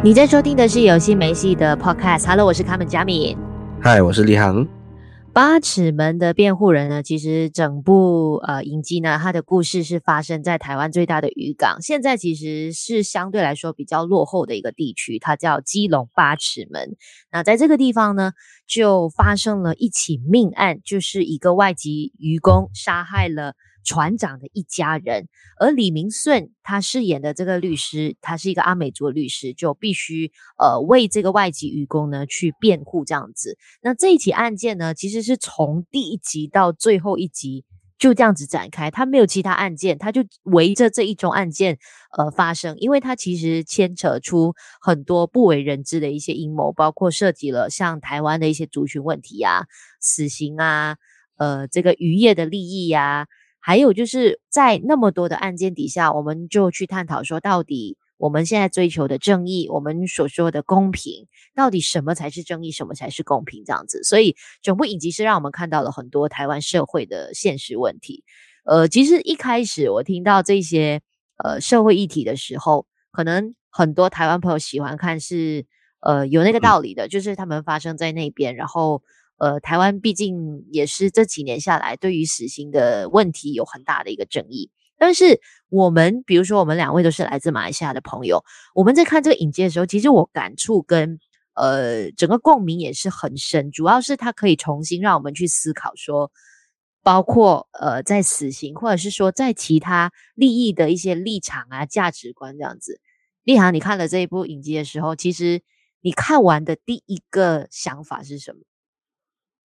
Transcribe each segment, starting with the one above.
你在收听的是有戏没戏的 Podcast。Hello，我是卡门加米。Hi，我是李航。八尺门的辩护人呢，其实整部呃影集呢，它的故事是发生在台湾最大的渔港，现在其实是相对来说比较落后的一个地区，它叫基隆八尺门。那在这个地方呢，就发生了一起命案，就是一个外籍渔工杀害了船长的一家人，而李明顺他饰演的这个律师，他是一个阿美族律师，就必须呃为这个外籍渔工呢去辩护这样子。那这一起案件呢，其实是从第一集到最后一集就这样子展开，他没有其他案件，他就围着这一宗案件呃发生，因为他其实牵扯出很多不为人知的一些阴谋，包括涉及了像台湾的一些族群问题、啊、死刑啊、呃这个渔业的利益呀、啊。还有就是在那么多的案件底下，我们就去探讨说，到底我们现在追求的正义，我们所说的公平，到底什么才是正义，什么才是公平？这样子，所以整部影集是让我们看到了很多台湾社会的现实问题。呃，其实一开始我听到这些呃社会议题的时候，可能很多台湾朋友喜欢看是呃有那个道理的，就是他们发生在那边，然后。呃，台湾毕竟也是这几年下来，对于死刑的问题有很大的一个争议。但是我们，比如说我们两位都是来自马来西亚的朋友，我们在看这个影集的时候，其实我感触跟呃整个共鸣也是很深。主要是它可以重新让我们去思考说，包括呃在死刑，或者是说在其他利益的一些立场啊、价值观这样子。立航，你看了这一部影集的时候，其实你看完的第一个想法是什么？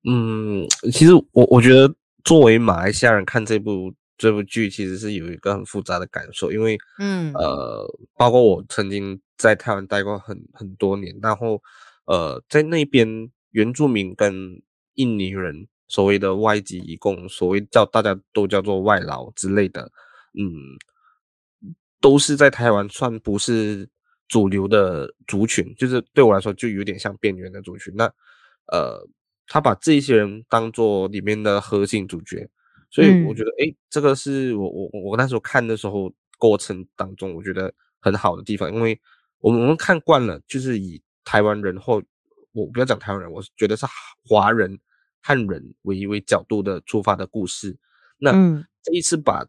嗯，其实我我觉得作为马来西亚人看这部这部剧，其实是有一个很复杂的感受，因为嗯呃，包括我曾经在台湾待过很很多年，然后呃，在那边原住民跟印尼人所谓的外籍移工，所谓叫大家都叫做外劳之类的，嗯，都是在台湾算不是主流的族群，就是对我来说就有点像边缘的族群。那呃。他把这些人当做里面的核心主角，所以我觉得，哎、嗯，这个是我我我那时候看的时候过程当中，我觉得很好的地方，因为我们我们看惯了，就是以台湾人或我不要讲台湾人，我觉得是华人汉人为为角度的出发的故事。那这一次把，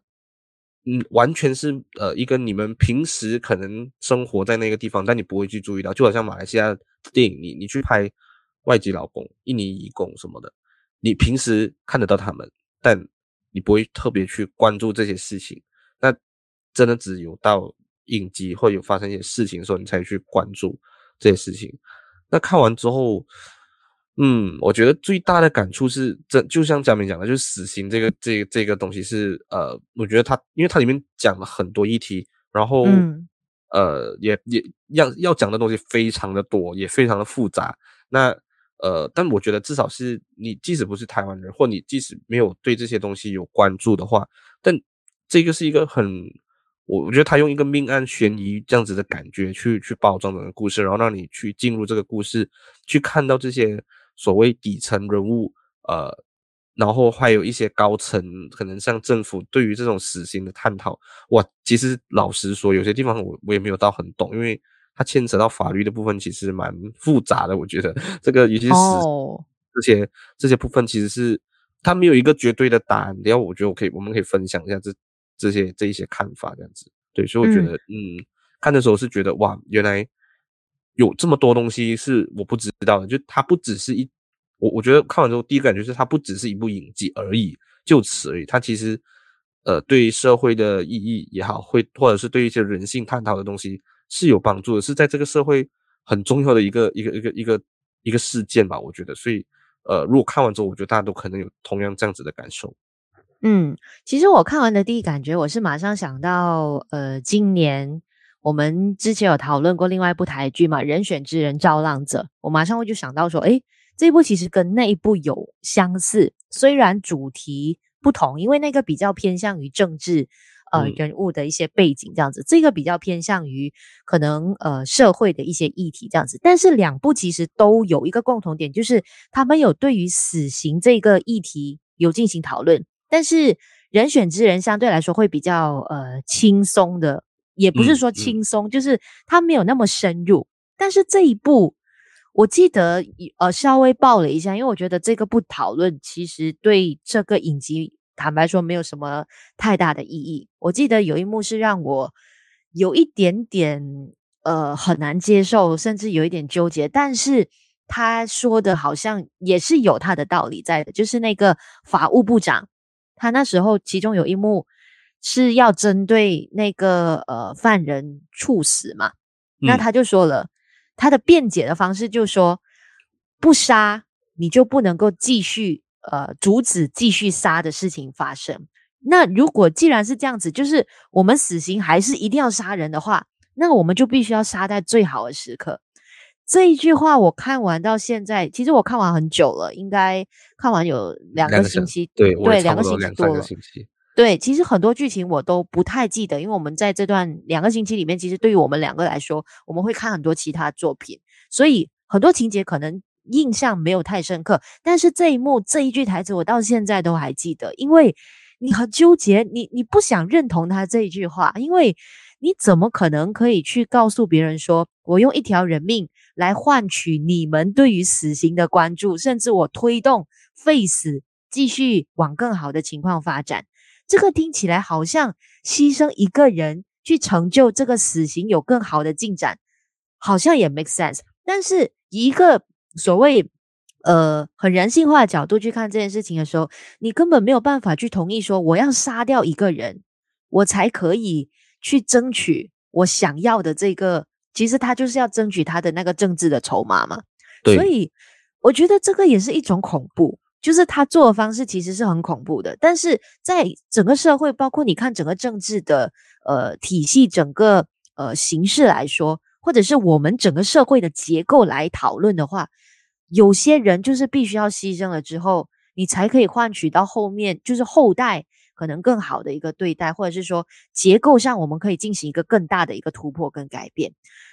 嗯，完全是呃一个你们平时可能生活在那个地方，但你不会去注意到，就好像马来西亚电影，你你去拍。外籍劳工、印尼移工什么的，你平时看得到他们，但你不会特别去关注这些事情。那真的只有到应急会有发生一些事情的时候，你才去关注这些事情。那看完之后，嗯，我觉得最大的感触是，这就像嘉明讲的，就是死刑这个这个、这个东西是呃，我觉得它因为它里面讲了很多议题，然后、嗯、呃，也也要要讲的东西非常的多，也非常的复杂。那呃，但我觉得至少是你，即使不是台湾人，或你即使没有对这些东西有关注的话，但这个是一个很，我我觉得他用一个命案悬疑这样子的感觉去去包装整个故事，然后让你去进入这个故事，去看到这些所谓底层人物，呃，然后还有一些高层，可能像政府对于这种死刑的探讨，哇，其实老实说，有些地方我我也没有到很懂，因为。它牵扯到法律的部分，其实蛮复杂的。我觉得这个，尤其是这些、oh. 这些部分，其实是它没有一个绝对的答案。然后我觉得我可以，我们可以分享一下这这些这一些看法，这样子。对，所以我觉得，嗯，嗯，看的时候是觉得哇，原来有这么多东西是我不知道的。就它不只是一，我我觉得看完之后第一个感觉是它不只是一部影集而已，就此而已。它其实呃，对社会的意义也好，会或者是对一些人性探讨的东西。是有帮助的，是在这个社会很重要的一个一个一个一个一个事件吧，我觉得。所以，呃，如果看完之后，我觉得大家都可能有同样这样子的感受。嗯，其实我看完的第一感觉，我是马上想到，呃，今年我们之前有讨论过另外一部台剧嘛，《人选之人造浪者》，我马上会就想到说，诶，这部其实跟那一部有相似，虽然主题不同，因为那个比较偏向于政治。呃，人物的一些背景这样子，嗯、这个比较偏向于可能呃社会的一些议题这样子，但是两部其实都有一个共同点，就是他们有对于死刑这个议题有进行讨论，但是人选之人相对来说会比较呃轻松的，也不是说轻松，嗯嗯、就是他没有那么深入，但是这一部，我记得呃稍微报了一下，因为我觉得这个不讨论，其实对这个影集坦白说没有什么太大的意义。我记得有一幕是让我有一点点呃很难接受，甚至有一点纠结，但是他说的好像也是有他的道理在的，就是那个法务部长，他那时候其中有一幕。是要针对那个呃犯人处死嘛？那他就说了，他的辩解的方式就是说，不杀你就不能够继续呃阻止继续杀的事情发生。那如果既然是这样子，就是我们死刑还是一定要杀人的话，那我们就必须要杀在最好的时刻。这一句话我看完到现在，其实我看完很久了，应该看完有两个星期，对对，两个星期多了。对，其实很多剧情我都不太记得，因为我们在这段两个星期里面，其实对于我们两个来说，我们会看很多其他作品，所以很多情节可能印象没有太深刻。但是这一幕这一句台词，我到现在都还记得，因为你很纠结，你你不想认同他这一句话，因为你怎么可能可以去告诉别人说，我用一条人命来换取你们对于死刑的关注，甚至我推动废死继续往更好的情况发展。这个听起来好像牺牲一个人去成就这个死刑有更好的进展，好像也 make sense。但是一个所谓呃很人性化的角度去看这件事情的时候，你根本没有办法去同意说我要杀掉一个人，我才可以去争取我想要的这个。其实他就是要争取他的那个政治的筹码嘛。对。所以我觉得这个也是一种恐怖。就是他做的方式其实是很恐怖的，但是在整个社会，包括你看整个政治的呃体系，整个呃形式来说，或者是我们整个社会的结构来讨论的话，有些人就是必须要牺牲了之后，你才可以换取到后面就是后代可能更好的一个对待，或者是说结构上我们可以进行一个更大的一个突破跟改变。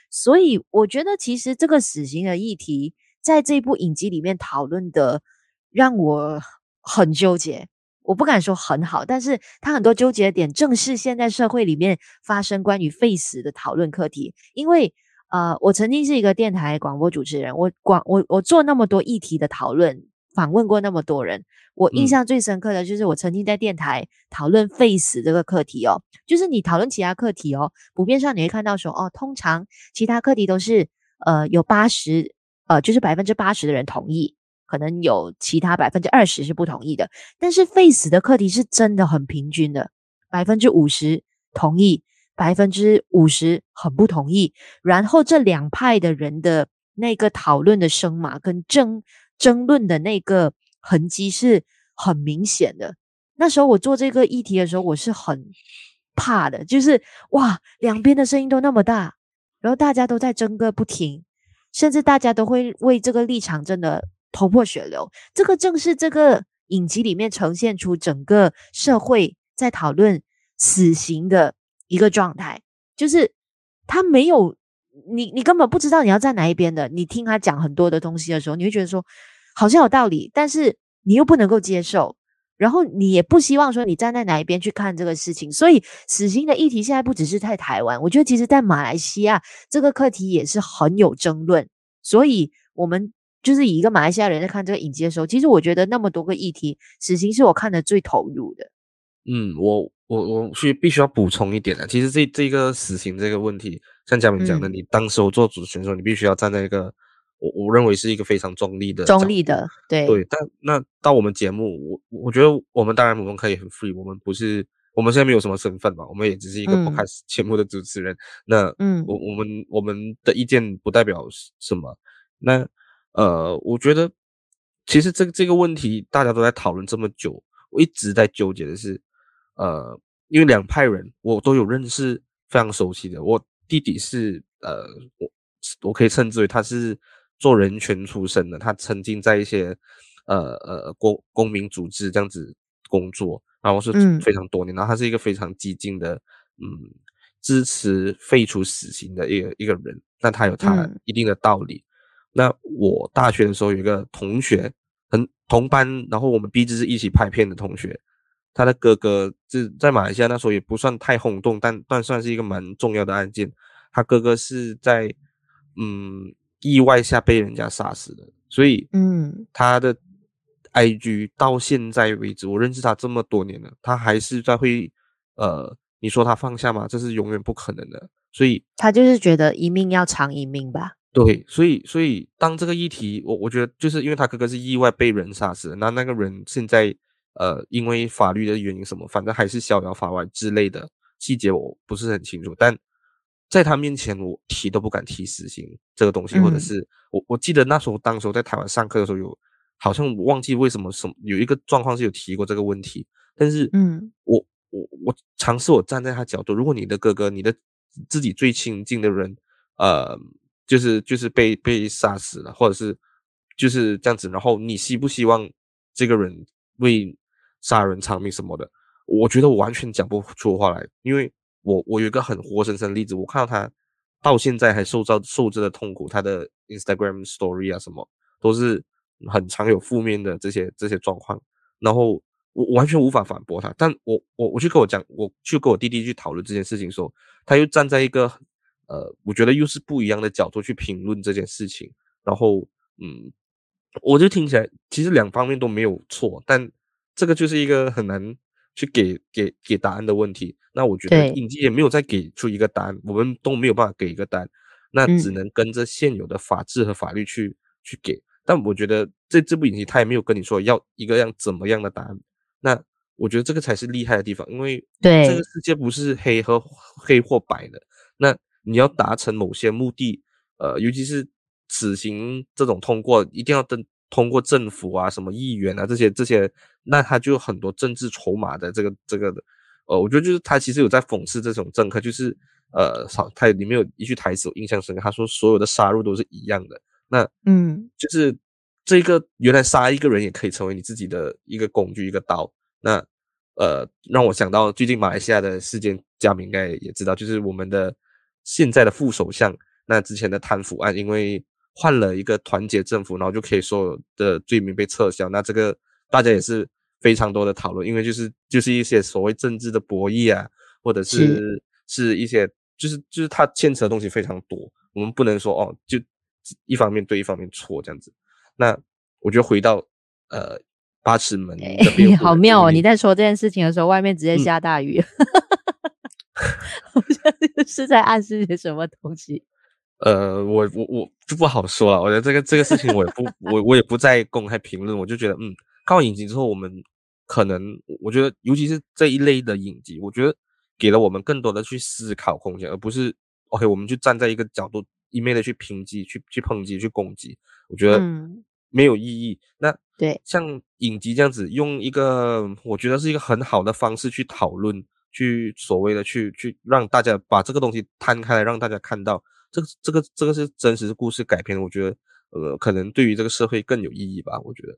所以我觉得其实这个死刑的议题在这部影集里面讨论的。让我很纠结，我不敢说很好，但是他很多纠结的点，正是现在社会里面发生关于废死的讨论课题。因为呃，我曾经是一个电台广播主持人，我广我我做那么多议题的讨论，访问过那么多人，我印象最深刻的就是我曾经在电台讨论废死这个课题哦，就是你讨论其他课题哦，普遍上你会看到说哦，通常其他课题都是呃有八十呃就是百分之八十的人同意。可能有其他百分之二十是不同意的，但是 face 的课题是真的很平均的，百分之五十同意，百分之五十很不同意。然后这两派的人的那个讨论的声码跟争争论的那个痕迹是很明显的。那时候我做这个议题的时候，我是很怕的，就是哇，两边的声音都那么大，然后大家都在争个不停，甚至大家都会为这个立场真的。头破血流，这个正是这个影集里面呈现出整个社会在讨论死刑的一个状态，就是他没有你，你根本不知道你要站哪一边的。你听他讲很多的东西的时候，你会觉得说好像有道理，但是你又不能够接受，然后你也不希望说你站在哪一边去看这个事情。所以，死刑的议题现在不只是在台湾，我觉得其实在马来西亚这个课题也是很有争论。所以，我们。就是以一个马来西亚人在看这个影集的时候，其实我觉得那么多个议题，死刑是我看的最投入的。嗯，我我我需必须要补充一点的，其实这这个死刑这个问题，像嘉明讲的，嗯、你当时候做主持人的时候，你必须要站在一个我我认为是一个非常中立的中立的，对对。但那到我们节目，我我觉得我们当然我们可以很 free，我们不是我们现在没有什么身份嘛，我们也只是一个 podcast 节目的主持人。嗯、那嗯，我我们我们的意见不代表什么。那呃，我觉得其实这个这个问题大家都在讨论这么久，我一直在纠结的是，呃，因为两派人我都有认识非常熟悉的，我弟弟是呃，我我可以称之为他是做人权出身的，他曾经在一些呃呃公公民组织这样子工作，然后是非常多年，嗯、然后他是一个非常激进的，嗯，支持废除死刑的一个一个人，但他有他一定的道理。嗯那我大学的时候有一个同学，很同班，然后我们毕竟是一起拍片的同学，他的哥哥是在马来西亚那时候也不算太轰动，但但算是一个蛮重要的案件。他哥哥是在嗯意外下被人家杀死的，所以嗯，他的 IG 到现在为止，我认识他这么多年了，他还是在会呃，你说他放下吗？这是永远不可能的，所以他就是觉得一命要偿一命吧。对，所以所以当这个议题，我我觉得就是因为他哥哥是意外被人杀死，那那个人现在呃，因为法律的原因什么，反正还是逍遥法外之类的细节我不是很清楚，但在他面前我提都不敢提死刑这个东西，或者是我我记得那时候当时候在台湾上课的时候有，好像我忘记为什么什么有一个状况是有提过这个问题，但是嗯，我我我尝试我站在他角度，如果你的哥哥，你的自己最亲近的人，呃。就是就是被被杀死了，或者是就是这样子，然后你希不希望这个人为杀人偿命什么的？我觉得我完全讲不出话来，因为我我有一个很活生生的例子，我看到他到现在还受到受着的痛苦，他的 Instagram Story 啊什么都是很常有负面的这些这些状况，然后我完全无法反驳他，但我我我去跟我讲，我去跟我弟弟去讨论这件事情的时候，他又站在一个。呃，我觉得又是不一样的角度去评论这件事情，然后，嗯，我就听起来其实两方面都没有错，但这个就是一个很难去给给给答案的问题。那我觉得影集也没有再给出一个答案，我们都没有办法给一个答案，那只能跟着现有的法治和法律去、嗯、去给。但我觉得这这部影集他也没有跟你说要一个样怎么样的答案，那我觉得这个才是厉害的地方，因为对这个世界不是黑和黑或白的，那。你要达成某些目的，呃，尤其是死刑这种通过，一定要登通过政府啊，什么议员啊这些这些，那他就有很多政治筹码的这个这个的，呃，我觉得就是他其实有在讽刺这种政客，就是呃，他里面有一句台词我印象深刻，他说所有的杀戮都是一样的，那嗯，就是这个原来杀一个人也可以成为你自己的一个工具一个刀，那呃，让我想到最近马来西亚的事件，嘉明应该也知道，就是我们的。现在的副首相，那之前的贪腐案，因为换了一个团结政府，然后就可以所有的罪名被撤销。那这个大家也是非常多的讨论，因为就是就是一些所谓政治的博弈啊，或者是是，一些就是就是它牵扯的东西非常多，我们不能说哦，就一方面对一方面错这样子。那我觉得回到呃八尺门的辩护，好妙哦！你在说这件事情的时候，外面直接下大雨。嗯 好像是在暗示些什么东西。呃，我我我就不好说了。我觉得这个这个事情，我也不我我也不再公开评论。我就觉得，嗯，看完影集之后，我们可能我觉得，尤其是这一类的影集，我觉得给了我们更多的去思考空间，而不是 OK，我们就站在一个角度一面的去抨击、去去抨击、去攻击。我觉得没有意义。嗯、那对，像影集这样子，用一个我觉得是一个很好的方式去讨论。去所谓的去去让大家把这个东西摊开来，让大家看到这个这个这个是真实的故事改编，我觉得呃可能对于这个社会更有意义吧。我觉得，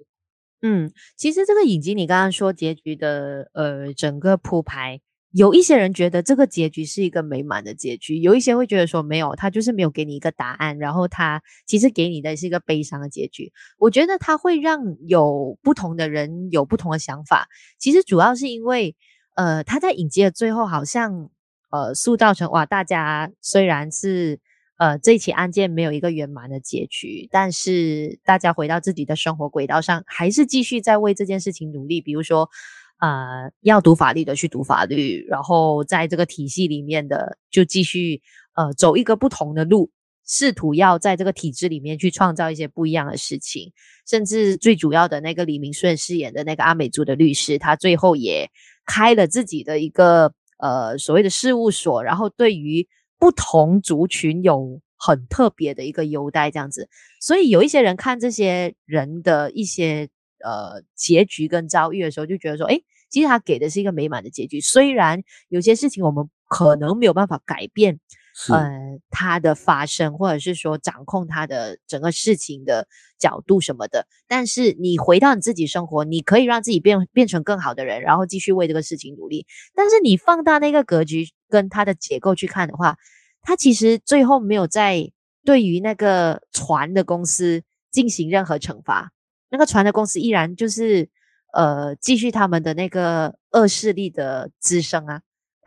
嗯，其实这个影集你刚刚说结局的呃整个铺排，有一些人觉得这个结局是一个美满的结局，有一些会觉得说没有，他就是没有给你一个答案，然后他其实给你的是一个悲伤的结局。我觉得他会让有不同的人有不同的想法，其实主要是因为。呃，他在影集的最后好像呃塑造成哇，大家虽然是呃这起案件没有一个圆满的结局，但是大家回到自己的生活轨道上，还是继续在为这件事情努力。比如说，呃，要读法律的去读法律，然后在这个体系里面的就继续呃走一个不同的路，试图要在这个体制里面去创造一些不一样的事情。甚至最主要的那个李明顺饰演的那个阿美族的律师，他最后也。开了自己的一个呃所谓的事务所，然后对于不同族群有很特别的一个优待，这样子。所以有一些人看这些人的一些呃结局跟遭遇的时候，就觉得说，诶，其实他给的是一个美满的结局。虽然有些事情我们可能没有办法改变。呃，他的发生，或者是说掌控他的整个事情的角度什么的，但是你回到你自己生活，你可以让自己变变成更好的人，然后继续为这个事情努力。但是你放大那个格局跟它的结构去看的话，它其实最后没有在对于那个船的公司进行任何惩罚，那个船的公司依然就是呃继续他们的那个恶势力的滋生啊。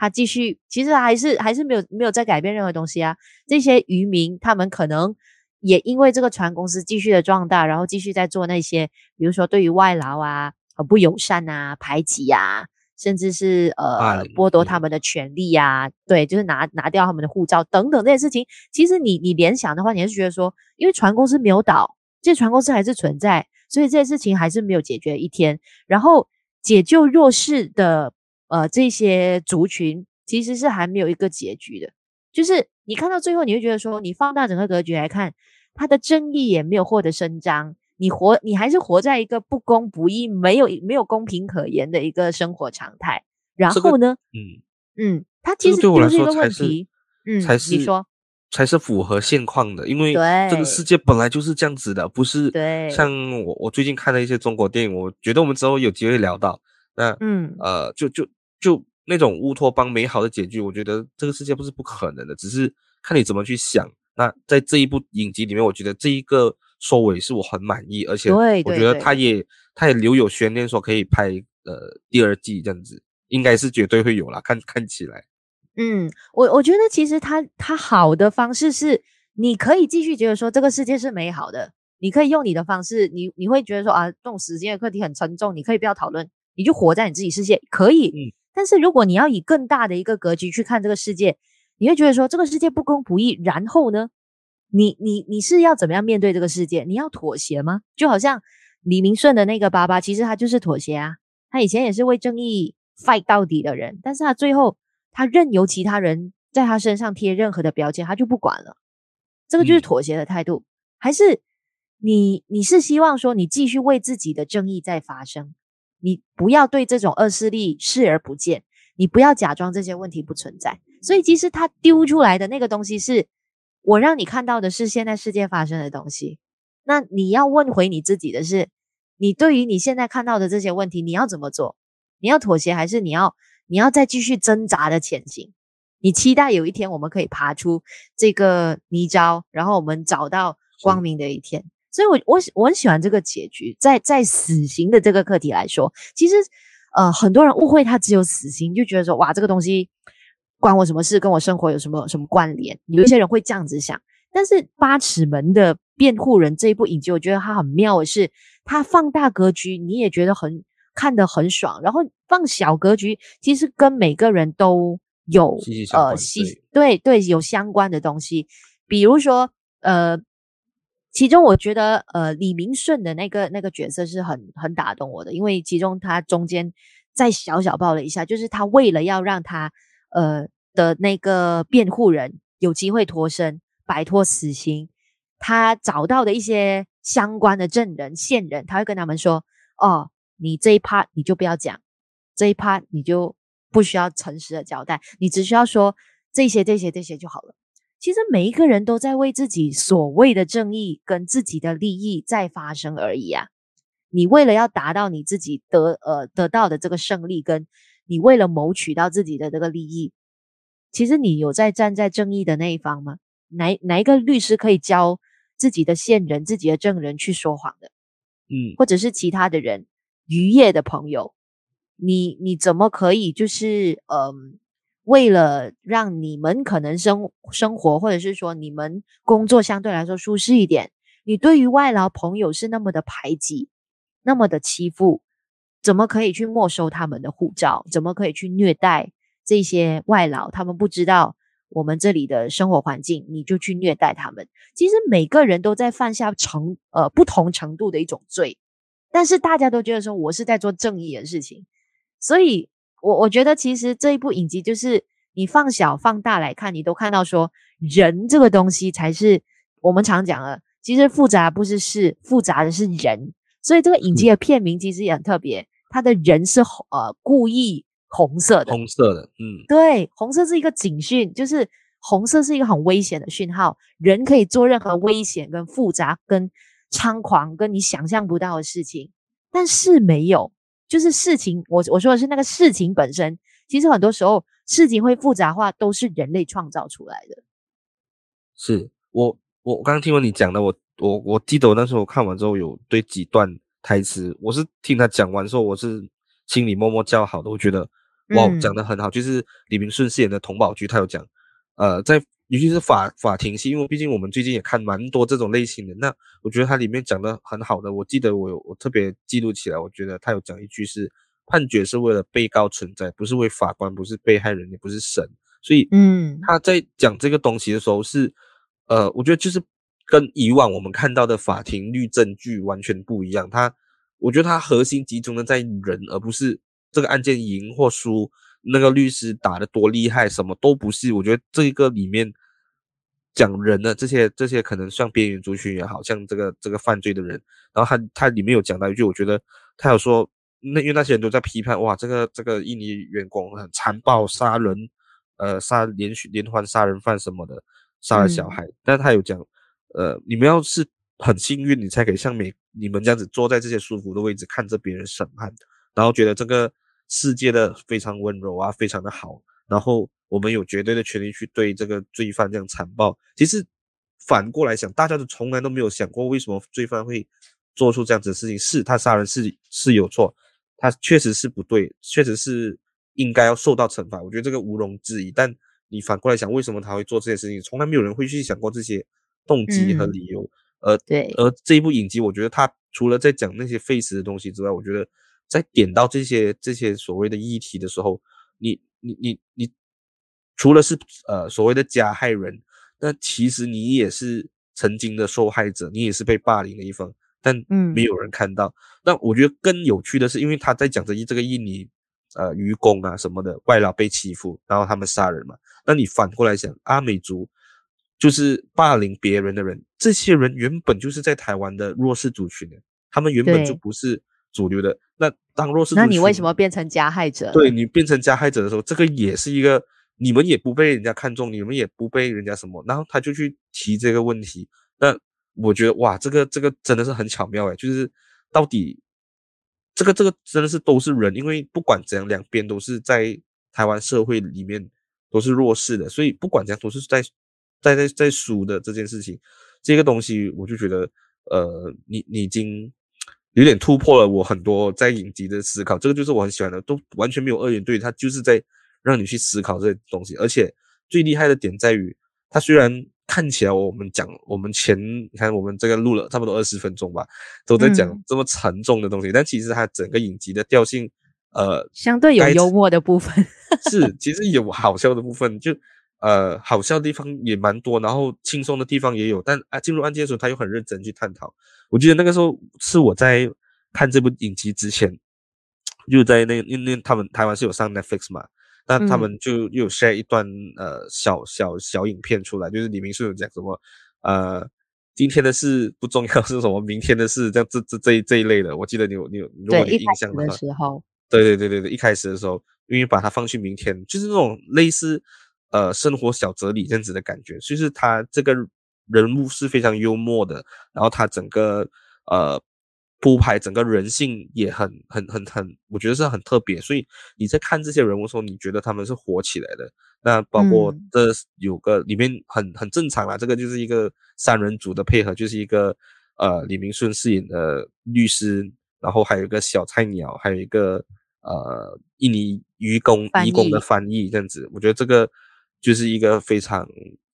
他继续，其实还是还是没有没有在改变任何东西啊。这些渔民他们可能也因为这个船公司继续的壮大，然后继续在做那些，比如说对于外劳啊，很不友善啊，排挤啊，甚至是呃剥夺他们的权利呀，对，就是拿拿掉他们的护照等等这些事情。其实你你联想的话，你还是觉得说，因为船公司没有倒，这船公司还是存在，所以这些事情还是没有解决一天。然后解救弱势的。呃，这些族群其实是还没有一个结局的，就是你看到最后，你会觉得说，你放大整个格局来看，他的正义也没有获得伸张，你活，你还是活在一个不公不义、没有没有公平可言的一个生活常态。然后呢，嗯嗯，他其实就是一个问题，嗯，才是你说才是符合现况的，因为这个世界本来就是这样子的，不是对。像我我最近看了一些中国电影，我觉得我们之后有机会聊到，那嗯呃，就就。就那种乌托邦美好的结局，我觉得这个世界不是不可能的，只是看你怎么去想。那在这一部影集里面，我觉得这一个收尾是我很满意，而且我觉得他也他也留有悬念，说可以拍呃第二季这样子，应该是绝对会有啦。看看起来，嗯，我我觉得其实他他好的方式是，你可以继续觉得说这个世界是美好的，你可以用你的方式，你你会觉得说啊，这种时间的课题很沉重，你可以不要讨论，你就活在你自己世界，可以。嗯但是如果你要以更大的一个格局去看这个世界，你会觉得说这个世界不公不义，然后呢，你你你是要怎么样面对这个世界？你要妥协吗？就好像李明顺的那个爸爸，其实他就是妥协啊。他以前也是为正义 fight 到底的人，但是他最后他任由其他人在他身上贴任何的标签，他就不管了。这个就是妥协的态度，嗯、还是你你是希望说你继续为自己的正义在发声？你不要对这种恶势力视而不见，你不要假装这些问题不存在。所以，其实他丢出来的那个东西是，我让你看到的是现在世界发生的东西。那你要问回你自己的是，你对于你现在看到的这些问题，你要怎么做？你要妥协，还是你要你要再继续挣扎的前行？你期待有一天我们可以爬出这个泥沼，然后我们找到光明的一天。所以我，我我我很喜欢这个结局。在在死刑的这个课题来说，其实，呃，很多人误会它只有死刑，就觉得说，哇，这个东西关我什么事？跟我生活有什么什么关联？有一些人会这样子想。但是，《八尺门的辩护人》这一部影集，我觉得它很妙的是，它放大格局，你也觉得很看得很爽。然后放小格局，其实跟每个人都有呃，对对有相关的东西，比如说呃。其中我觉得，呃，李明顺的那个那个角色是很很打动我的，因为其中他中间再小小爆了一下，就是他为了要让他呃的那个辩护人有机会脱身，摆脱死刑，他找到的一些相关的证人、线人，他会跟他们说：“哦，你这一 part 你就不要讲，这一 part 你就不需要诚实的交代，你只需要说这些、这些、这些就好了。”其实每一个人都在为自己所谓的正义跟自己的利益在发声而已啊！你为了要达到你自己得呃得到的这个胜利，跟你为了谋取到自己的这个利益，其实你有在站在正义的那一方吗？哪哪一个律师可以教自己的线人、自己的证人去说谎的？嗯，或者是其他的人，渔业的朋友，你你怎么可以就是嗯？呃为了让你们可能生生活，或者是说你们工作相对来说舒适一点，你对于外劳朋友是那么的排挤，那么的欺负，怎么可以去没收他们的护照？怎么可以去虐待这些外劳？他们不知道我们这里的生活环境，你就去虐待他们。其实每个人都在犯下程呃不同程度的一种罪，但是大家都觉得说我是在做正义的事情，所以。我我觉得其实这一部影集就是你放小放大来看，你都看到说人这个东西才是我们常讲的。其实复杂不是事，复杂的是人。所以这个影集的片名其实也很特别，它的人是呃故意红色的，红色的，嗯，对，红色是一个警讯，就是红色是一个很危险的讯号，人可以做任何危险、跟复杂、跟猖狂、跟你想象不到的事情，但是没有。就是事情，我我说的是那个事情本身。其实很多时候事情会复杂化，都是人类创造出来的。是我我刚刚听完你讲的，我我我记得我那时候看完之后有对几段台词，我是听他讲完之后，我是心里默默叫好的。我觉得哇，讲的很好，就是李明顺饰演的童宝驹，他有讲，呃，在尤其是法法庭戏，因为毕竟我们最近也看蛮多这种类型的，那我觉得它里面讲的很好的，我记得我有我特别记录起来，我觉得他有讲一句是判决是为了被告存在，不是为法官，不是被害人，也不是神，所以嗯，他在讲这个东西的时候是，呃，我觉得就是跟以往我们看到的法庭律证据完全不一样，他我觉得他核心集中的在人，而不是。这个案件赢或输，那个律师打得多厉害，什么都不是。我觉得这一个里面讲人的这些这些，可能像边缘族群也好，像这个这个犯罪的人，然后他他里面有讲到一句，我觉得他有说，那因为那些人都在批判，哇，这个这个印尼员工很残暴，杀人，呃，杀连续连环杀人犯什么的，杀了小孩。嗯、但他有讲，呃，你们要是很幸运，你才可以像每你们这样子坐在这些舒服的位置，看着别人审判，然后觉得这个。世界的非常温柔啊，非常的好。然后我们有绝对的权利去对这个罪犯这样残暴。其实反过来想，大家都从来都没有想过，为什么罪犯会做出这样子的事情？是他杀人是是有错，他确实是不对，确实是应该要受到惩罚。我觉得这个毋庸置疑。但你反过来想，为什么他会做这些事情？从来没有人会去想过这些动机和理由。嗯、而对，而这一部影集，我觉得他除了在讲那些费时的东西之外，我觉得。在点到这些这些所谓的议题的时候，你你你你，除了是呃所谓的加害人，那其实你也是曾经的受害者，你也是被霸凌的一方，但没有人看到。嗯、那我觉得更有趣的是，因为他在讲着这个印尼呃渔工啊什么的外劳被欺负，然后他们杀人嘛。那你反过来想，阿美族就是霸凌别人的人，这些人原本就是在台湾的弱势族群的，他们原本就不是。主流的那当弱势，那你为什么变成加害者？对，你变成加害者的时候，这个也是一个你们也不被人家看中，你们也不被人家什么，然后他就去提这个问题。那我觉得哇，这个这个真的是很巧妙诶，就是到底这个这个真的是都是人，因为不管怎样，两边都是在台湾社会里面都是弱势的，所以不管怎样都是在在在在输的这件事情，这个东西我就觉得呃，你你已经。有点突破了我很多在影集的思考，这个就是我很喜欢的，都完全没有二元对立，它就是在让你去思考这些东西。而且最厉害的点在于，它虽然看起来我们讲我们前你看我们这个录了差不多二十分钟吧，都在讲这么沉重的东西，嗯、但其实它整个影集的调性，呃，相对有幽默的部分，是其实有好笑的部分，就呃好笑的地方也蛮多，然后轻松的地方也有，但啊进入案件的时候，他又很认真去探讨。我记得那个时候是我在看这部影集之前，就在那那那他们台湾是有上 Netflix 嘛，那他们就又 share 一段呃小小小影片出来，就是李明顺有讲什么呃今天的事不重要是什么，明天的事这样这这这一这一类的。我记得你有你有如果你有印象的时候，对对对对对，一开始的时候，因为把它放去明天，就是那种类似呃生活小哲理这样子的感觉，就是他这个。人物是非常幽默的，然后他整个呃铺排整个人性也很很很很，我觉得是很特别。所以你在看这些人物的时候，你觉得他们是火起来的。那包括这有个里面很很正常啦，这个就是一个三人组的配合，就是一个呃李明顺饰演的律师，然后还有一个小菜鸟，还有一个呃印尼渔工渔工的翻译这样子。我觉得这个就是一个非常。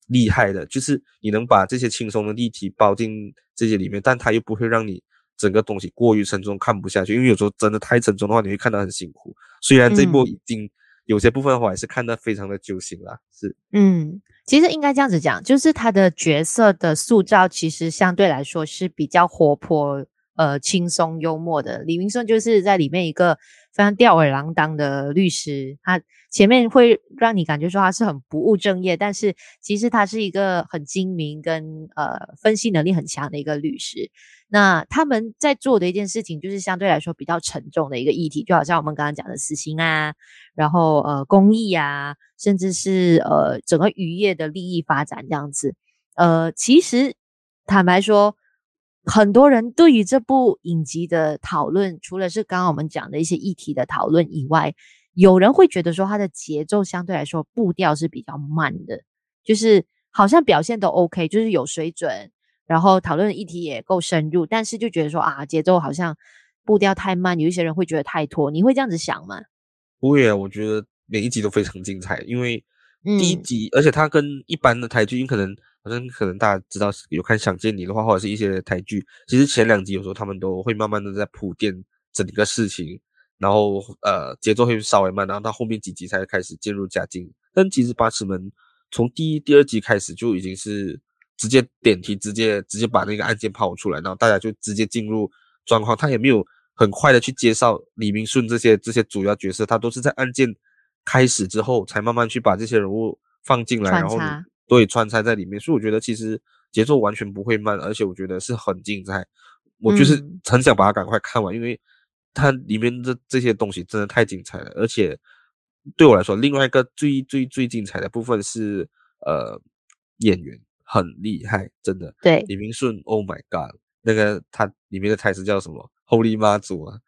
厉害的，就是你能把这些轻松的例题包进这些里面，但它又不会让你整个东西过于沉重，看不下去。因为有时候真的太沉重的话，你会看得很辛苦。虽然这部已经有些部分的话，还是看得非常的揪心啦。是，嗯，其实应该这样子讲，就是他的角色的塑造，其实相对来说是比较活泼。呃，轻松幽默的李明顺就是在里面一个非常吊儿郎当的律师，他前面会让你感觉说他是很不务正业，但是其实他是一个很精明跟呃分析能力很强的一个律师。那他们在做的一件事情，就是相对来说比较沉重的一个议题，就好像我们刚刚讲的死刑啊，然后呃公益啊，甚至是呃整个渔业的利益发展这样子。呃，其实坦白说。很多人对于这部影集的讨论，除了是刚刚我们讲的一些议题的讨论以外，有人会觉得说它的节奏相对来说步调是比较慢的，就是好像表现都 OK，就是有水准，然后讨论的议题也够深入，但是就觉得说啊，节奏好像步调太慢，有一些人会觉得太拖，你会这样子想吗？不会啊，我觉得每一集都非常精彩，因为第一集，嗯、而且它跟一般的台剧，因可能好像可能大家知道有看《想见你》的话，或者是一些台剧，其实前两集有时候他们都会慢慢的在铺垫整个事情，然后呃节奏会稍微慢，然后到后面几集才开始渐入佳境。但其实《八尺门》从第一、第二集开始就已经是直接点题，直接直接把那个案件抛出来，然后大家就直接进入状况，他也没有。很快的去介绍李明顺这些这些主要角色，他都是在案件开始之后才慢慢去把这些人物放进来，然后对穿插在里面。所以我觉得其实节奏完全不会慢，而且我觉得是很精彩。我就是很想把它赶快看完，嗯、因为它里面的这些东西真的太精彩了。而且对我来说，另外一个最最最精彩的部分是呃演员很厉害，真的。对，李明顺，Oh my God，那个他里面的台词叫什么？Holy 妈祖啊，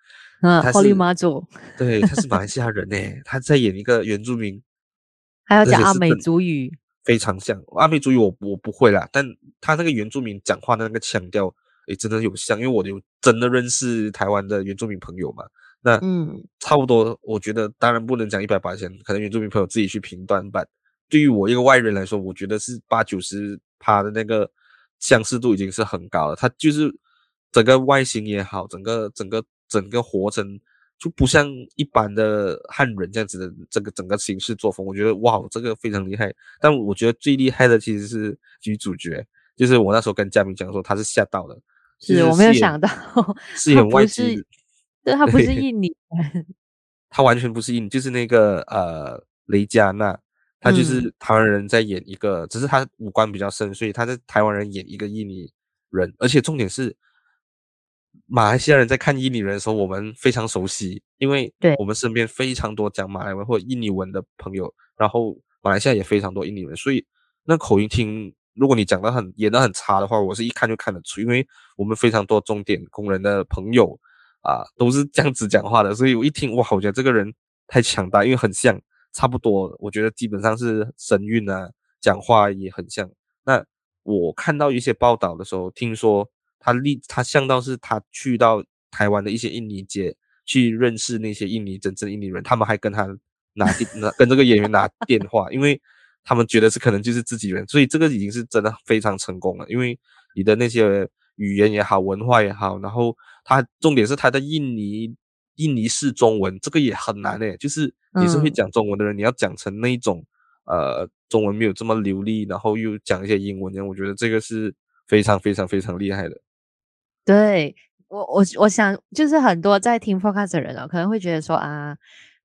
嗯，Holy 妈祖，对，他是马来西亚人诶，他在演一个原住民，还要讲阿美族语，非常像阿美族语，我我不会啦，但他那个原住民讲话的那个腔调，诶，真的有像，因为我有真的认识台湾的原住民朋友嘛，那嗯，差不多，我觉得当然不能讲一百八千，可能原住民朋友自己去评断吧。对于我一个外人来说，我觉得是八九十趴的那个相似度已经是很高了，他就是。整个外形也好，整个整个整个活成就不像一般的汉人这样子的这个整个行事作风，我觉得哇，这个非常厉害。但我觉得最厉害的其实是女主角，就是我那时候跟嘉明讲说，他是吓到的，是，我没有想到，是 演外籍，对，他不是印尼人，他完全不是印尼，就是那个呃雷佳娜，他就是台湾人在演一个，嗯、只是他五官比较深，所以他在台湾人演一个印尼人，而且重点是。马来西亚人在看印尼人的时候，我们非常熟悉，因为我们身边非常多讲马来文或印尼文的朋友，然后马来西亚也非常多印尼人，所以那口音听，如果你讲的很演的很差的话，我是一看就看得出，因为我们非常多钟点工人的朋友啊，都是这样子讲话的，所以我一听哇，我觉得这个人太强大，因为很像，差不多，我觉得基本上是神韵啊，讲话也很像。那我看到一些报道的时候，听说。他立他像到是他去到台湾的一些印尼街去认识那些印尼真正印尼人，他们还跟他拿电拿跟这个演员拿 电话，因为他们觉得是可能就是自己人，所以这个已经是真的非常成功了。因为你的那些语言也好，文化也好，然后他重点是他的印尼印尼式中文，这个也很难诶，就是你是会讲中文的人，嗯、你要讲成那一种呃中文没有这么流利，然后又讲一些英文，我觉得这个是非常非常非常厉害的。对我，我我想就是很多在听 Podcast 的人哦，可能会觉得说啊，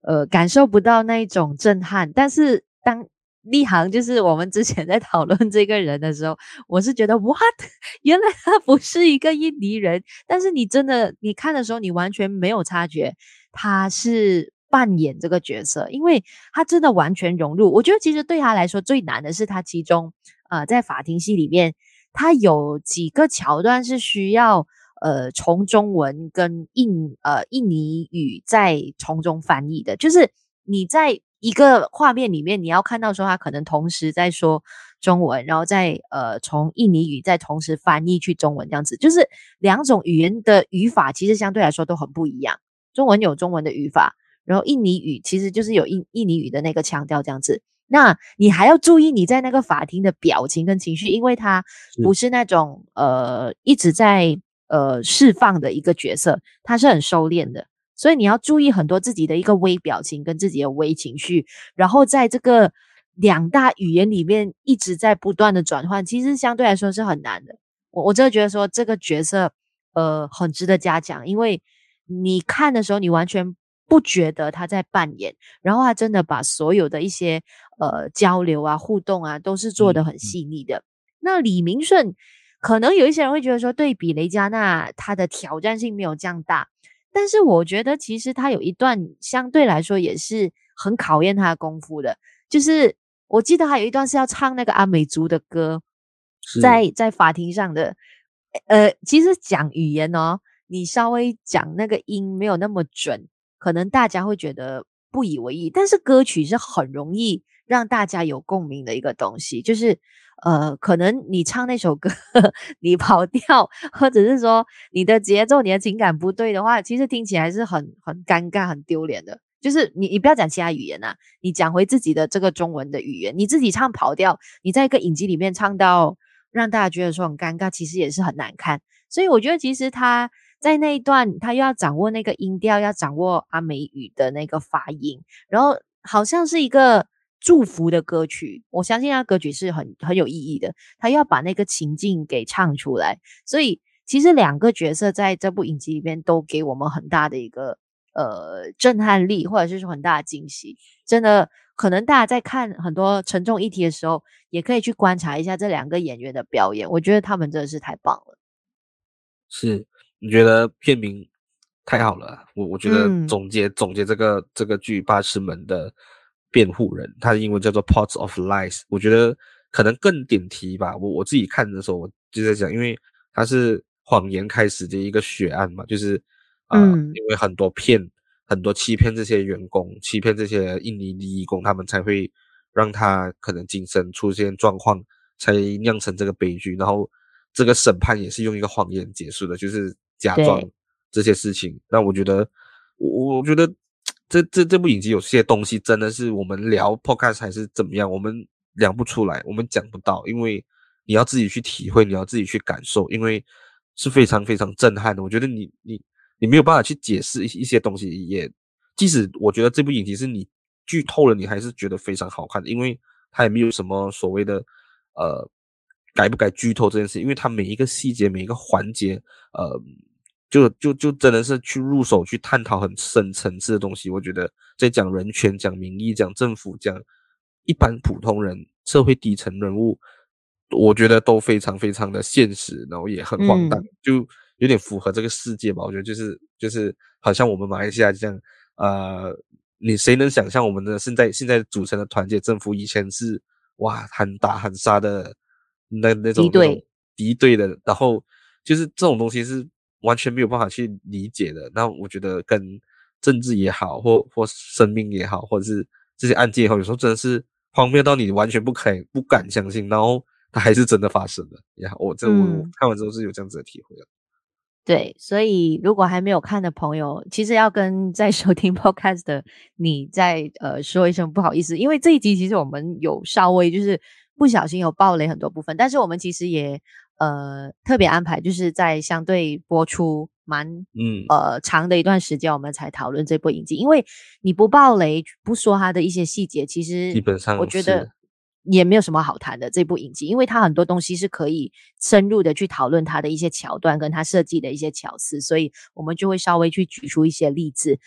呃，感受不到那一种震撼。但是当立行就是我们之前在讨论这个人的时候，我是觉得 What？原来他不是一个印尼人。但是你真的你看的时候，你完全没有察觉他是扮演这个角色，因为他真的完全融入。我觉得其实对他来说最难的是他其中呃在法庭戏里面。它有几个桥段是需要呃从中文跟印呃印尼语再从中翻译的，就是你在一个画面里面，你要看到说他可能同时在说中文，然后再呃从印尼语再同时翻译去中文这样子，就是两种语言的语法其实相对来说都很不一样。中文有中文的语法，然后印尼语其实就是有印印尼语的那个腔调这样子。那你还要注意你在那个法庭的表情跟情绪，因为他不是那种呃一直在呃释放的一个角色，他是很收敛的，所以你要注意很多自己的一个微表情跟自己的微情绪，然后在这个两大语言里面一直在不断的转换，其实相对来说是很难的。我我真的觉得说这个角色呃很值得嘉奖，因为你看的时候你完全。不觉得他在扮演，然后他真的把所有的一些呃交流啊、互动啊，都是做的很细腻的。那李明顺，可能有一些人会觉得说，对比雷佳娜，他的挑战性没有这样大。但是我觉得，其实他有一段相对来说也是很考验他的功夫的，就是我记得还有一段是要唱那个阿美族的歌，在在法庭上的。呃，其实讲语言哦，你稍微讲那个音没有那么准。可能大家会觉得不以为意，但是歌曲是很容易让大家有共鸣的一个东西。就是呃，可能你唱那首歌，你跑调，或者是说你的节奏、你的情感不对的话，其实听起来是很很尴尬、很丢脸的。就是你你不要讲其他语言呐、你讲回自己的这个中文的语言，你自己唱跑调，你在一个影集里面唱到让大家觉得说很尴尬，其实也是很难看。所以我觉得其实他在那一段，他又要掌握那个音调，要掌握阿美语的那个发音，然后好像是一个祝福的歌曲。我相信他歌曲是很很有意义的，他要把那个情境给唱出来。所以其实两个角色在这部影集里面都给我们很大的一个。呃，震撼力或者是说很大的惊喜，真的可能大家在看很多沉重议题的时候，也可以去观察一下这两个演员的表演。我觉得他们真的是太棒了。是，你觉得片名太好了？我我觉得总结、嗯、总结这个这个剧《八尺门的辩护人》，他的英文叫做《Pots of Lies》。我觉得可能更点题吧。我我自己看的时候，我就在讲，因为他是谎言开始的一个血案嘛，就是。啊、呃，因为很多骗，很多欺骗这些员工，欺骗这些印尼义工，他们才会让他可能精神出现状况，才酿成这个悲剧。然后这个审判也是用一个谎言结束的，就是假装这些事情。那我觉得，我我觉得这这这部影集有些东西真的是我们聊 podcast 还是怎么样，我们聊不出来，我们讲不到，因为你要自己去体会，你要自己去感受，因为是非常非常震撼的。我觉得你你。你没有办法去解释一一些东西，也即使我觉得这部影集是你剧透了，你还是觉得非常好看的，因为它也没有什么所谓的呃该不该剧透这件事，因为它每一个细节每一个环节，呃，就就就真的是去入手去探讨很深层次的东西。我觉得在讲人权、讲民意、讲政府、讲一般普通人、社会底层人物，我觉得都非常非常的现实，然后也很荒诞，嗯、就。有点符合这个世界吧，我觉得就是就是好像我们马来西亚这样，呃，你谁能想象我们的现在现在组成的团结政府以前是哇喊打喊杀的那那种敌对敌对的，然后就是这种东西是完全没有办法去理解的。那我觉得跟政治也好，或或生命也好，或者是这些案件也好，有时候真的是荒谬到你完全不可以不敢相信，然后它还是真的发生了。也好，我这我看完之后是有这样子的体会的。对，所以如果还没有看的朋友，其实要跟在收听 Podcast 的你再呃说一声不好意思，因为这一集其实我们有稍微就是不小心有暴雷很多部分，但是我们其实也呃特别安排，就是在相对播出蛮嗯呃长的一段时间，我们才讨论这部影集，因为你不爆雷不说它的一些细节，其实基本上我觉得。也没有什么好谈的这部影集，因为它很多东西是可以深入的去讨论它的一些桥段跟它设计的一些巧思，所以我们就会稍微去举出一些例子。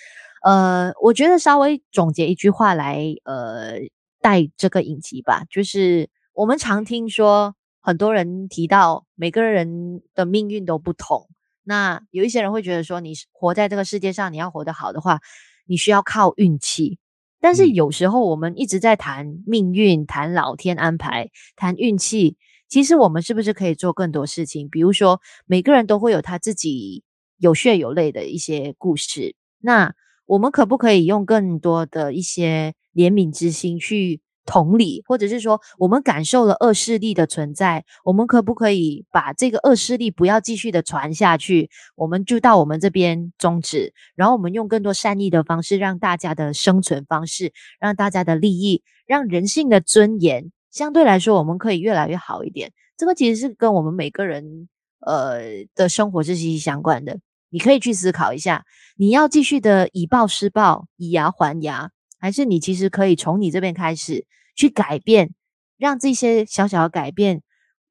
呃，我觉得稍微总结一句话来呃带这个影集吧，就是我们常听说很多人提到每个人的命运都不同，那有一些人会觉得说你活在这个世界上，你要活得好的话，你需要靠运气。但是有时候我们一直在谈命运、谈老天安排、谈运气，其实我们是不是可以做更多事情？比如说，每个人都会有他自己有血有泪的一些故事，那我们可不可以用更多的一些怜悯之心去？同理，或者是说，我们感受了恶势力的存在，我们可不可以把这个恶势力不要继续的传下去？我们就到我们这边终止，然后我们用更多善意的方式，让大家的生存方式，让大家的利益，让人性的尊严，相对来说，我们可以越来越好一点。这个其实是跟我们每个人呃的生活是息息相关的。你可以去思考一下，你要继续的以暴施暴，以牙还牙。还是你其实可以从你这边开始去改变，让这些小小的改变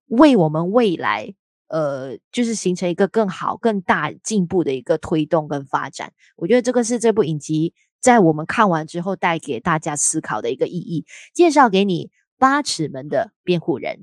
为我们未来，呃，就是形成一个更好、更大进步的一个推动跟发展。我觉得这个是这部影集在我们看完之后带给大家思考的一个意义。介绍给你《八尺门的辩护人》。